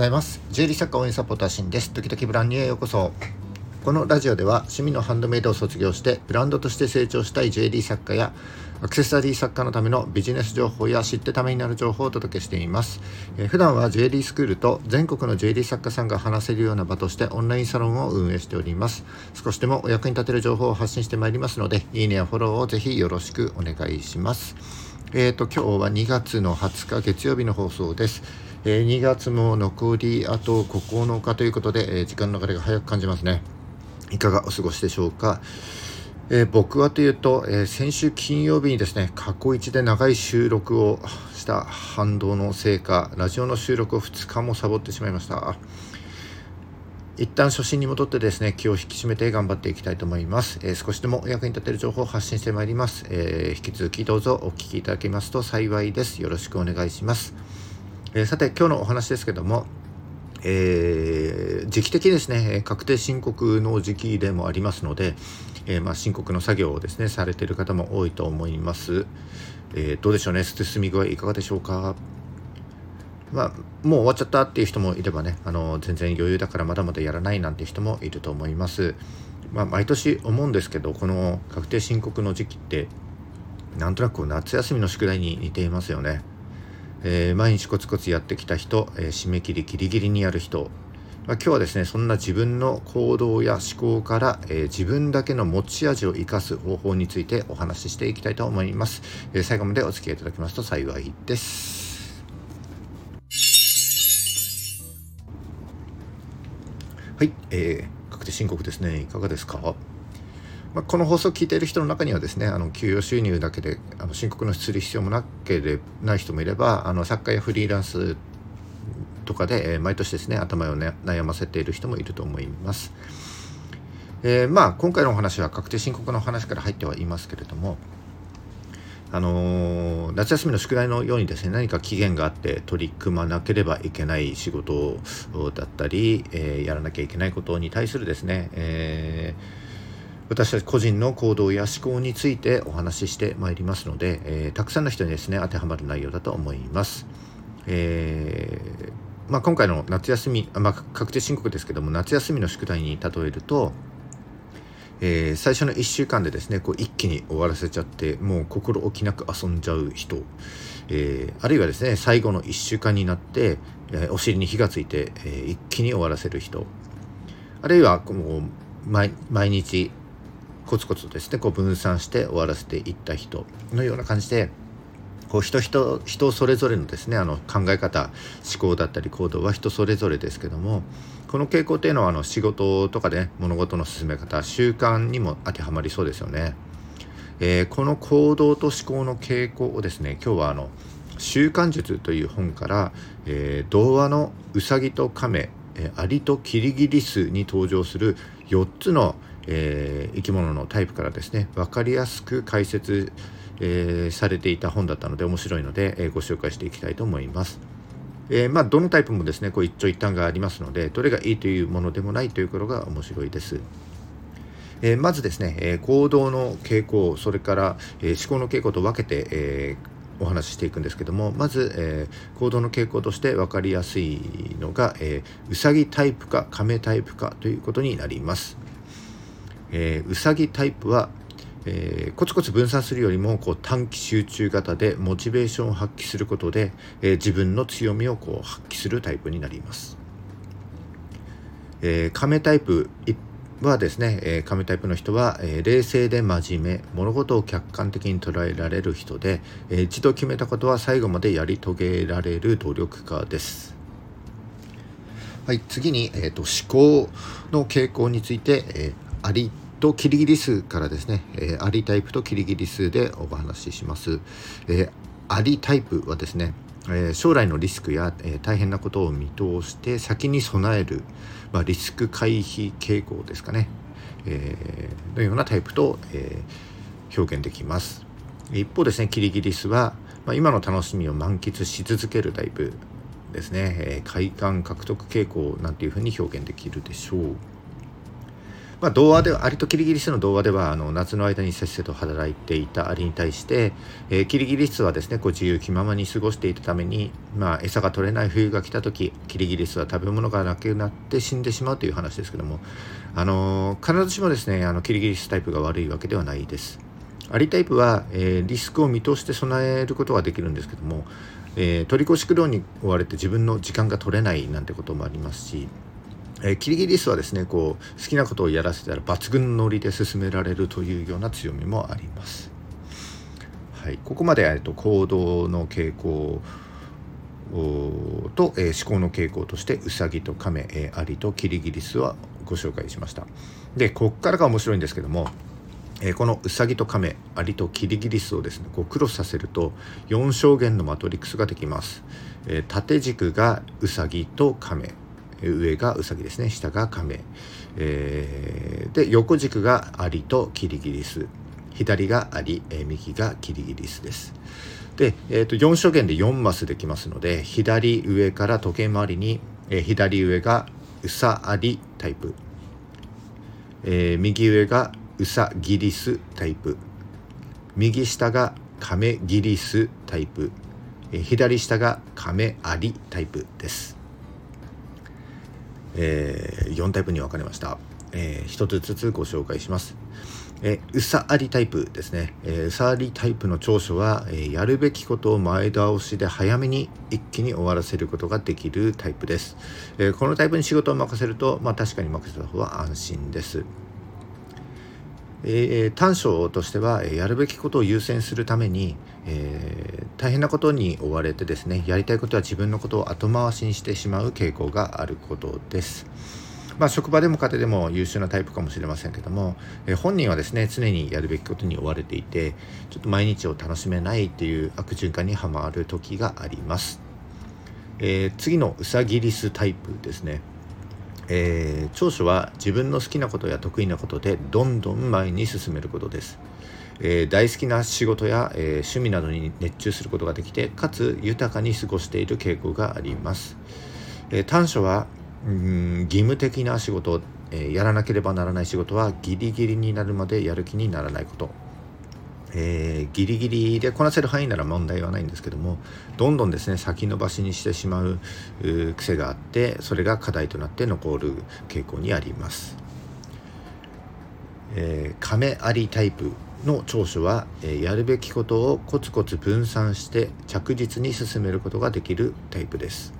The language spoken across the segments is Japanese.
ございます。J リー作家応援サポーターシンです。時々ブランニューへようこそ。このラジオでは趣味のハンドメイドを卒業してブランドとして成長したい JD 作家やアクセサリー作家のためのビジネス情報や知ってためになる情報をお届けしています、えー、普段は JD スクールと全国の JD 作家さんが話せるような場としてオンラインサロンを運営しております。少しでもお役に立てる情報を発信してまいりますのでいいねやフォローをぜひよろしくお願いします。えーと今日は2月の20日月曜日の放送です。えー、2月も残りあと9日ということで、えー、時間の流れが早く感じますね。いかがお過ごしでしょうか？えー、僕はというと、えー、先週金曜日にですね過去一で長い収録をした反動のせいかラジオの収録を2日もサボってしまいました。一旦初心に戻ってですね気を引き締めて頑張っていきたいと思います、えー、少しでもお役に立てる情報を発信してまいります、え引き続きどうぞお聞きいただけますと幸いです。よろしくお願いします、えさて今日のお話ですけどもえー、時期的ですね確定申告の時期でもありますので、えー、まあ、申告の作業をですねされている方も多いと思います、え、どうでしょうね。進み具合いかがでしょうか。まあ、もう終わっちゃったっていう人もいればねあの全然余裕だからまだまだやらないなんて人もいると思います、まあ、毎年思うんですけどこの確定申告の時期ってなんとなく夏休みの宿題に似ていますよね。えー、毎日コツコツやってきた人、えー、締め切りギリギリにやる人、まあ、今日はですねそんな自分の行動や思考から、えー、自分だけの持ち味を生かす方法についてお話ししていきたいと思います、え最後までお付き合いいただきますと幸いです。はい、えー、確定申告ですね。いかがですか？まあ、この放送を聞いている人の中にはですねあの給与収入だけであの申告のする必要もなければない人もいればあの作家やフリーランスとかで、えー、毎年ですね頭を、ね、悩ませている人もいると思います。えー、まあ今回のお話は確定申告の話から入ってはいますけれどもあのー、夏休みの宿題のようにですね何か期限があって取り組まなければいけない仕事だったり、えー、やらなきゃいけないことに対するですね、えー私たち個人の行動や思考についてお話ししてまいりますので、えー、たくさんの人にですね当てはまる内容だと思います。えー、まあ、今回の夏休み、まあ、確定申告ですけども夏休みの宿題に例えると、えー、最初の1週間でですねこう一気に終わらせちゃってもう心置きなく遊んじゃう人、えー、あるいはですね最後の1週間になって、えー、お尻に火がついて、え一気に終わらせる人あるいはこう毎日コツコツとですねこう分散して終わらせていった人のような感じでこう人人人それぞれのですねあの考え方思考だったり行動は人それぞれですけどもこの傾向っていうのはあの仕事とかで、ね、物事の進め方習慣にも当てはまりそうですよね。えー、この行動と思考の傾向をですね今日はあの「習慣術」という本から、えー、童話のうさぎと亀、えー、アリとキリギリスに登場する4つのえー、生き物のタイプからですね分かりやすく解説、えー、されていた本だったので面白いので、えー、ご紹介していきたいと思います。えまあ、どのタイプもですねこう一長一短がありますのでどれがいいというものでもないということが面白いです。えまずですね、え行動の傾向それから、え思考の傾向と分けて、えお話ししていくんですけどもまず、えー、行動の傾向として分かりやすいのが、えー、うさぎタイプか亀タイプかということになります。えー、うさぎタイプは、えー、コツコツ分散するよりもこう短期集中型でモチベーションを発揮することで、えー、自分の強みをこう発揮するタイプになります。えー、亀タイプはですね、えー、亀タイプの人は、えー、冷静で真面目物事を客観的に捉えられる人で、えー、一度決めたことは最後までやり遂げられる努力家です。はい、次に、えーと、思考の傾向について、えー、アリとキリギリスからですね、えー、アリタイプとキリギリスでお話しします。えー、アリタイプはですね、えー、将来のリスクや、えー、大変なことを見通して先に備える、まあ、リスク回避傾向ですかね、えー、のようなタイプと、え、表現できます。一方ですねキリギリスは、まあ、今の楽しみを満喫し続けるタイプですね、えー、快感獲得傾向なんていうふうに表現できるでしょう。まあ、童話ではアリとキリギリスの童話ではあの夏の間にせっせと働いていたアリに対して、えー、キリギリスはですねこう自由気ままに過ごしていたために、まあ、餌が取れない冬が来た時キリギリスは食べ物がなくなって死んでしまうという話ですけども、あのー、必ずしもですねあのキリギリスタイプが悪いわけではないです。アリタイプは、えー、リスクを見通して備えることができるんですけども、えー、取り越し苦労に追われて自分の時間が取れないなんてこともありますしえー、キリギリスはですねこう好きなことをやらせたら抜群のノリで進められるというような強みもあります。はい、ここまで、えっと、行動の傾向と、えー、思考の傾向としてウサギとカメ、えー、アリとキリギリスはご紹介しました。でこっからが面白いんですけども、えー、このウサギとカメアリとキリギリスをですねこうクロスさせると4象限のマトリックスができます。えー、縦軸がウサギとカメ上がウサギですね。下がカメ、えー、で横軸がアリとキリギリス。左がアリ、えー、右がキリギリスです。で、えーと、4象限で4マスできますので左上から時計回りに、えー、左上がウサアリタイプ、えー、右上がウサギリスタイプ。右下がカメギリスタイプ、えー、左下がカメアリタイプです。えー、4タイプに分かれました、えー、1つずつご紹介します、え、うさありタイプですね、えー、うさありタイプの長所は、え、やるべきことを前倒しで早めに一気に終わらせることができるタイプです、え、このタイプに仕事を任せると、まあ、確かに任せた方は安心です。えー、短所としては、えやるべきことを優先するために、えー、大変なことに追われてですねやりたいことは自分のことを後回しにしてしまう傾向があることです。まあ、職場でも家庭でも優秀なタイプかもしれませんけども、えー、本人はですね常にやるべきことに追われていてちょっと毎日を楽しめないっていう悪循環にはまる時があります。えー、次のうさぎリスタイプですね。えー、長所は自分の好きなことや得意なことでどんどん前に進めることです、えー、大好きな仕事や、えー、趣味などに熱中することができてかつ豊かに過ごしている傾向があります、え短所はうん義務的な仕事、えやらなければならない仕事はギリギリになるまでやる気にならないこと。えー、ギリギリでこなせる範囲なら問題はないんですけどもどんどんですね先延ばしにしてしまう癖があってそれが課題となって残る傾向にあります。えー、亀ありタイプ。の長所は、えー、やるべきことをコツコツ分散して着実に進めることができるタイプです。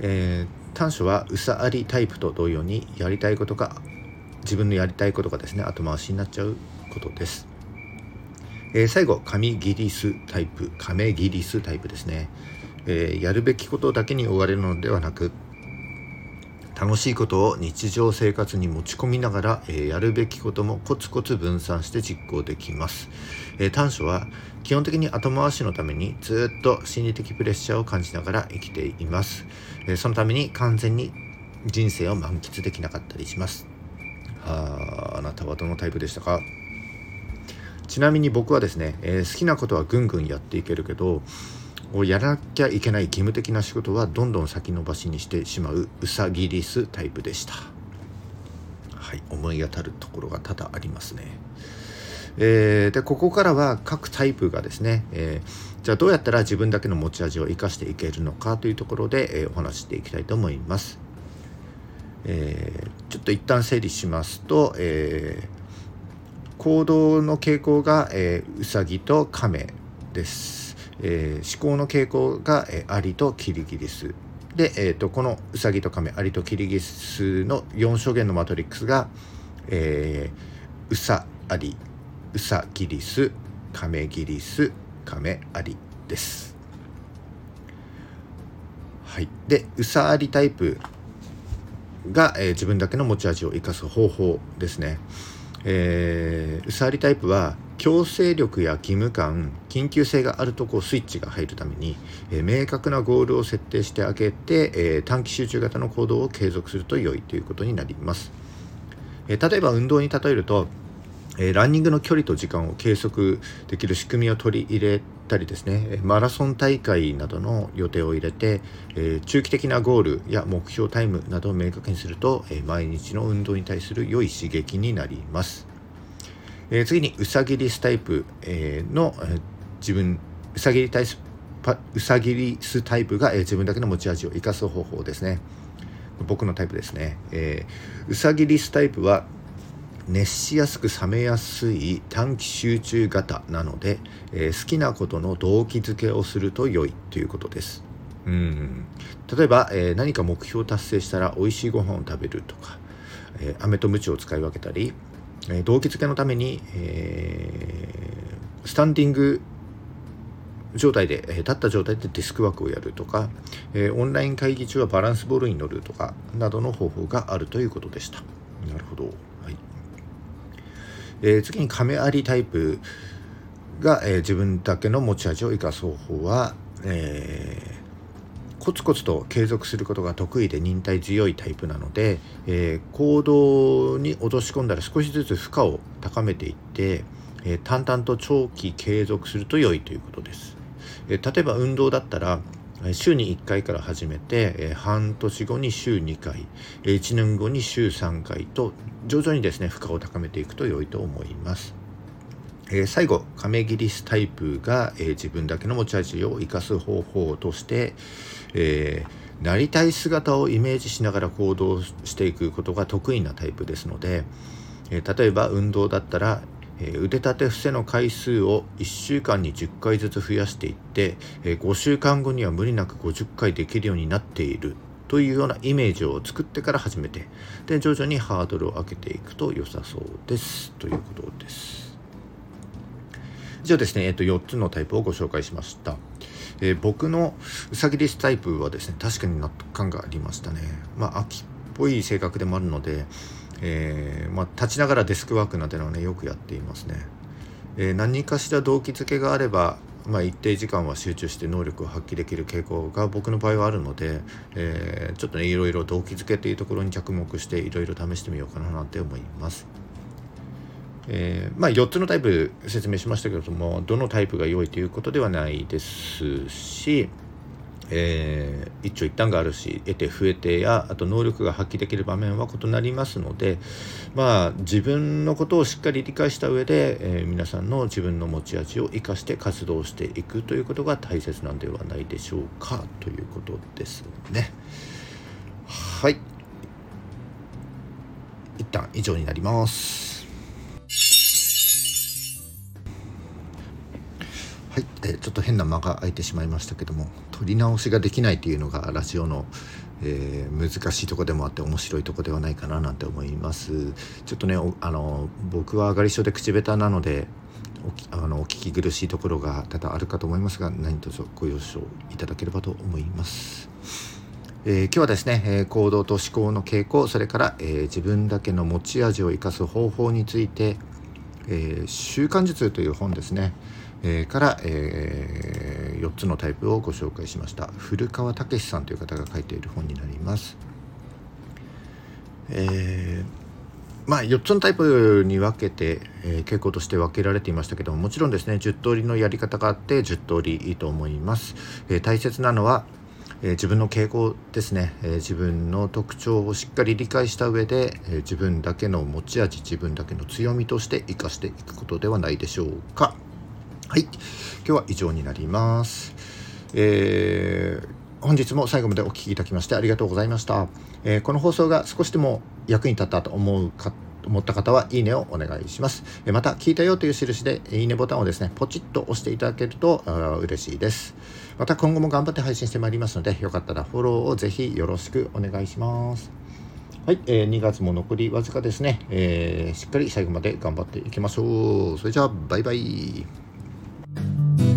えー、短所はうさありタイプと同様にやりたいことが自分のやりたいことがですね後回しになっちゃうことです。えー、最後紙ギリスタイプ亀ギリスタイプですね、えー、やるべきことだけに追われるのではなく楽しいことを日常生活に持ち込みながら、えー、やるべきこともコツコツ分散して実行できます、え短所は基本的に後回しのためにずっと心理的プレッシャーを感じながら生きています、えそのために完全に人生を満喫できなかったりします。ああなたはどのタイプでしたか？ちなみに僕はですね、え、好きなことはぐんぐんやっていけるけどをやらなきゃいけない義務的な仕事はどんどん先延ばしにしてしまううさぎリスタイプでした。はい思い当たるところが多々ありますね。えー、でここからは各タイプがですね、えー、じゃあどうやったら自分だけの持ち味を生かしていけるのかというところで、えー、お話していきたいと思います、えちょっと一旦整理しますと、えー行動の傾向が、えー、うさぎと亀です、えー、思考の傾向が、えー、アリとキリギリス。で、えーと、このうさぎと亀アリとキリギリスの4象限のマトリックスが、えー、うさアリうさギリス亀ギリス亀アリです。はい。でうさアリタイプが、えー、自分だけの持ち味を生かす方法ですね。えー、ウサーリタイプは強制力や義務感緊急性があるとこうスイッチが入るために、えー、明確なゴールを設定してあげて、えー、短期集中型の行動を継続すると良いということになります、え、例えば運動に例えるとえ、ランニングの距離と時間を計測できる仕組みを取り入れたりですねマラソン大会などの予定を入れて、え、中期的なゴールや目標タイムなどを明確にすると、え、毎日の運動に対する良い刺激になります、え次にうさぎリスタイプ、えの、え自分うさぎリタイうさぎリスタイプが、え自分だけの持ち味を生かす方法ですね。僕のタイプですね、えうさぎリスタイプは熱しやすく冷めやすい短期集中型なので、えー、好きなことの動機づけをすると良いということです。うん。例えば、えー、何か目標を達成したら美味しいご飯を食べるとか、えー、飴と鞭を使い分けたり、えー、動機づけのために、えー、スタンディング状態で、えー、立った状態でデスクワークをやるとか、えー、オンライン会議中はバランスボールに乗るとかなどの方法があるということでした。なるほど。はい。えー、次に亀有タイプが、えー、自分だけの持ち味を生かす方法は、え、コツコツと継続することが得意で忍耐強いタイプなので、えー、行動に落とし込んだら少しずつ負荷を高めていって、えー、淡々と長期継続すると良いということです。えー、例えば運動だったら週に1回から始めてえ半年後に週2回え1年後に週3回と徐々にですね負荷を高めていくと良いと思います。え最後亀切りスタイプが、え自分だけの持ち味を生かす方法として、えー、なりたい姿をイメージしながら行動していくことが得意なタイプですので、え例えば運動だったらえ腕立て伏せの回数を1週間に10回ずつ増やしていって、え5週間後には無理なく50回できるようになっているというようなイメージを作ってから始めてで徐々にハードルを上げていくと良さそうですということです。以上ですね、えっと、4つのタイプをご紹介しました。えー、僕のうさぎリスタイプはですね確かに納得感がありましたね。まあ秋っぽい性格でもあるのでえー、まあ、立ちながらデスクワークなんてのはねよくやっていますね、え、何かしら動機づけがあれば、まあ、一定時間は集中して能力を発揮できる傾向が僕の場合はあるので、えー、ちょっとねいろいろ動機づけっていうところに着目していろいろ試してみようかななんて思いますえー、まあ、4つのタイプ説明しましたけれどもどのタイプが良いということではないですし、えー、一長一短があるし得て増えてやあと能力が発揮できる場面は異なりますのでまあ自分のことをしっかり理解した上で、えー、皆さんの自分の持ち味を生かして活動していくということが大切なんではないでしょうかということですね。はい一旦以上になります。はい、え、ちょっと変な間が空いてしまいましたけども撮り直しができないというのがラジオの、えー、難しいとこでもあって面白いとこではないかななんて思いますちょっとねあの僕は上がり症で口下手なのでおあのお聞き苦しいところが多々あるかと思いますが何卒ご了承いただければと思います。えー、今日はですね、えー、行動と思考の傾向それから、えー、自分だけの持ち味を生かす方法について、え習慣術という本ですね、えー、から、えー、4つのタイプをご紹介しました古川武さんという方が書いている本になります。えーまあ、4つのタイプに分けて、えー、傾向として分けられていましたけどももちろんですね10通りのやり方があって10通りいいと思います。えー、大切なのは、えー、自分の傾向ですね、え、自分の特徴をしっかり理解した上で、え、自分だけの持ち味自分だけの強みとして生かしていくことではないでしょうか。はい。今日は以上になります。えー、本日も最後までお聴きいただきましてありがとうございました。えー、この放送が少しでも役に立ったと思うか思った方は、いいねをお願いします。えまた、聞いたよという印で、いいねボタンをですね、ポチッと押していただけると嬉しいです。また、今後も頑張って配信してまいりますので、よかったらフォローをぜひよろしくお願いします。はい、えー、2月も残りわずかですね、えー、しっかり最後まで頑張っていきましょう。それじゃあ、バイバイ。you